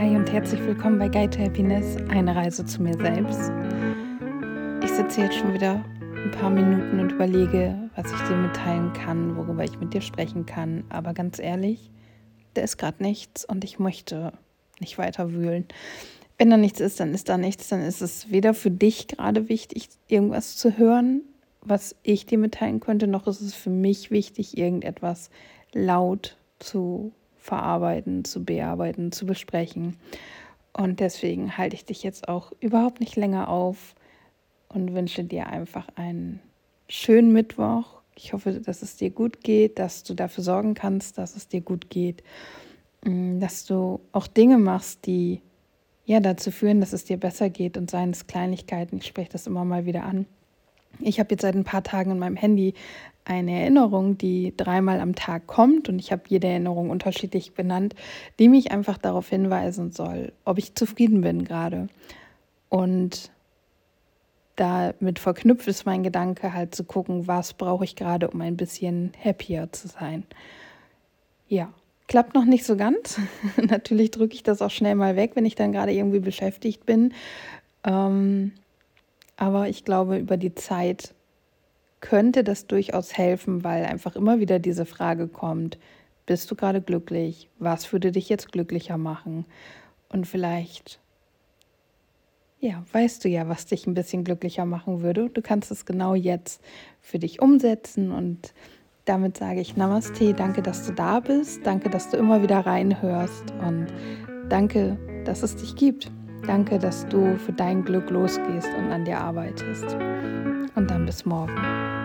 und herzlich willkommen bei Guide to Happiness, eine Reise zu mir selbst. Ich sitze jetzt schon wieder ein paar Minuten und überlege, was ich dir mitteilen kann, worüber ich mit dir sprechen kann. Aber ganz ehrlich, da ist gerade nichts und ich möchte nicht weiter wühlen. Wenn da nichts ist, dann ist da nichts. Dann ist es weder für dich gerade wichtig, irgendwas zu hören, was ich dir mitteilen könnte, noch ist es für mich wichtig, irgendetwas laut zu verarbeiten, zu bearbeiten, zu besprechen. Und deswegen halte ich dich jetzt auch überhaupt nicht länger auf und wünsche dir einfach einen schönen Mittwoch. Ich hoffe, dass es dir gut geht, dass du dafür sorgen kannst, dass es dir gut geht, mm, dass du auch Dinge machst, die ja dazu führen, dass es dir besser geht und seien es Kleinigkeiten. Ich spreche das immer mal wieder an. Ich habe jetzt seit ein paar Tagen in meinem Handy eine Erinnerung, die dreimal am Tag kommt und ich habe jede Erinnerung unterschiedlich benannt, die mich einfach darauf hinweisen soll, ob ich zufrieden bin gerade. Und damit verknüpft ist mein Gedanke halt zu gucken, was brauche ich gerade, um ein bisschen happier zu sein. Ja, klappt noch nicht so ganz. Natürlich drücke ich das auch schnell mal weg, wenn ich dann gerade irgendwie beschäftigt bin. Ähm, aber ich glaube, über die Zeit könnte das durchaus helfen, weil einfach immer wieder diese Frage kommt, bist du gerade glücklich? Was würde dich jetzt glücklicher machen? Und vielleicht, ja, weißt du ja, was dich ein bisschen glücklicher machen würde. Du kannst es genau jetzt für dich umsetzen und damit sage ich Namaste, danke, dass du da bist, danke, dass du immer wieder reinhörst und danke, dass es dich gibt. Danke, dass du für dein Glück losgehst und an dir arbeitest. Und dann bis morgen.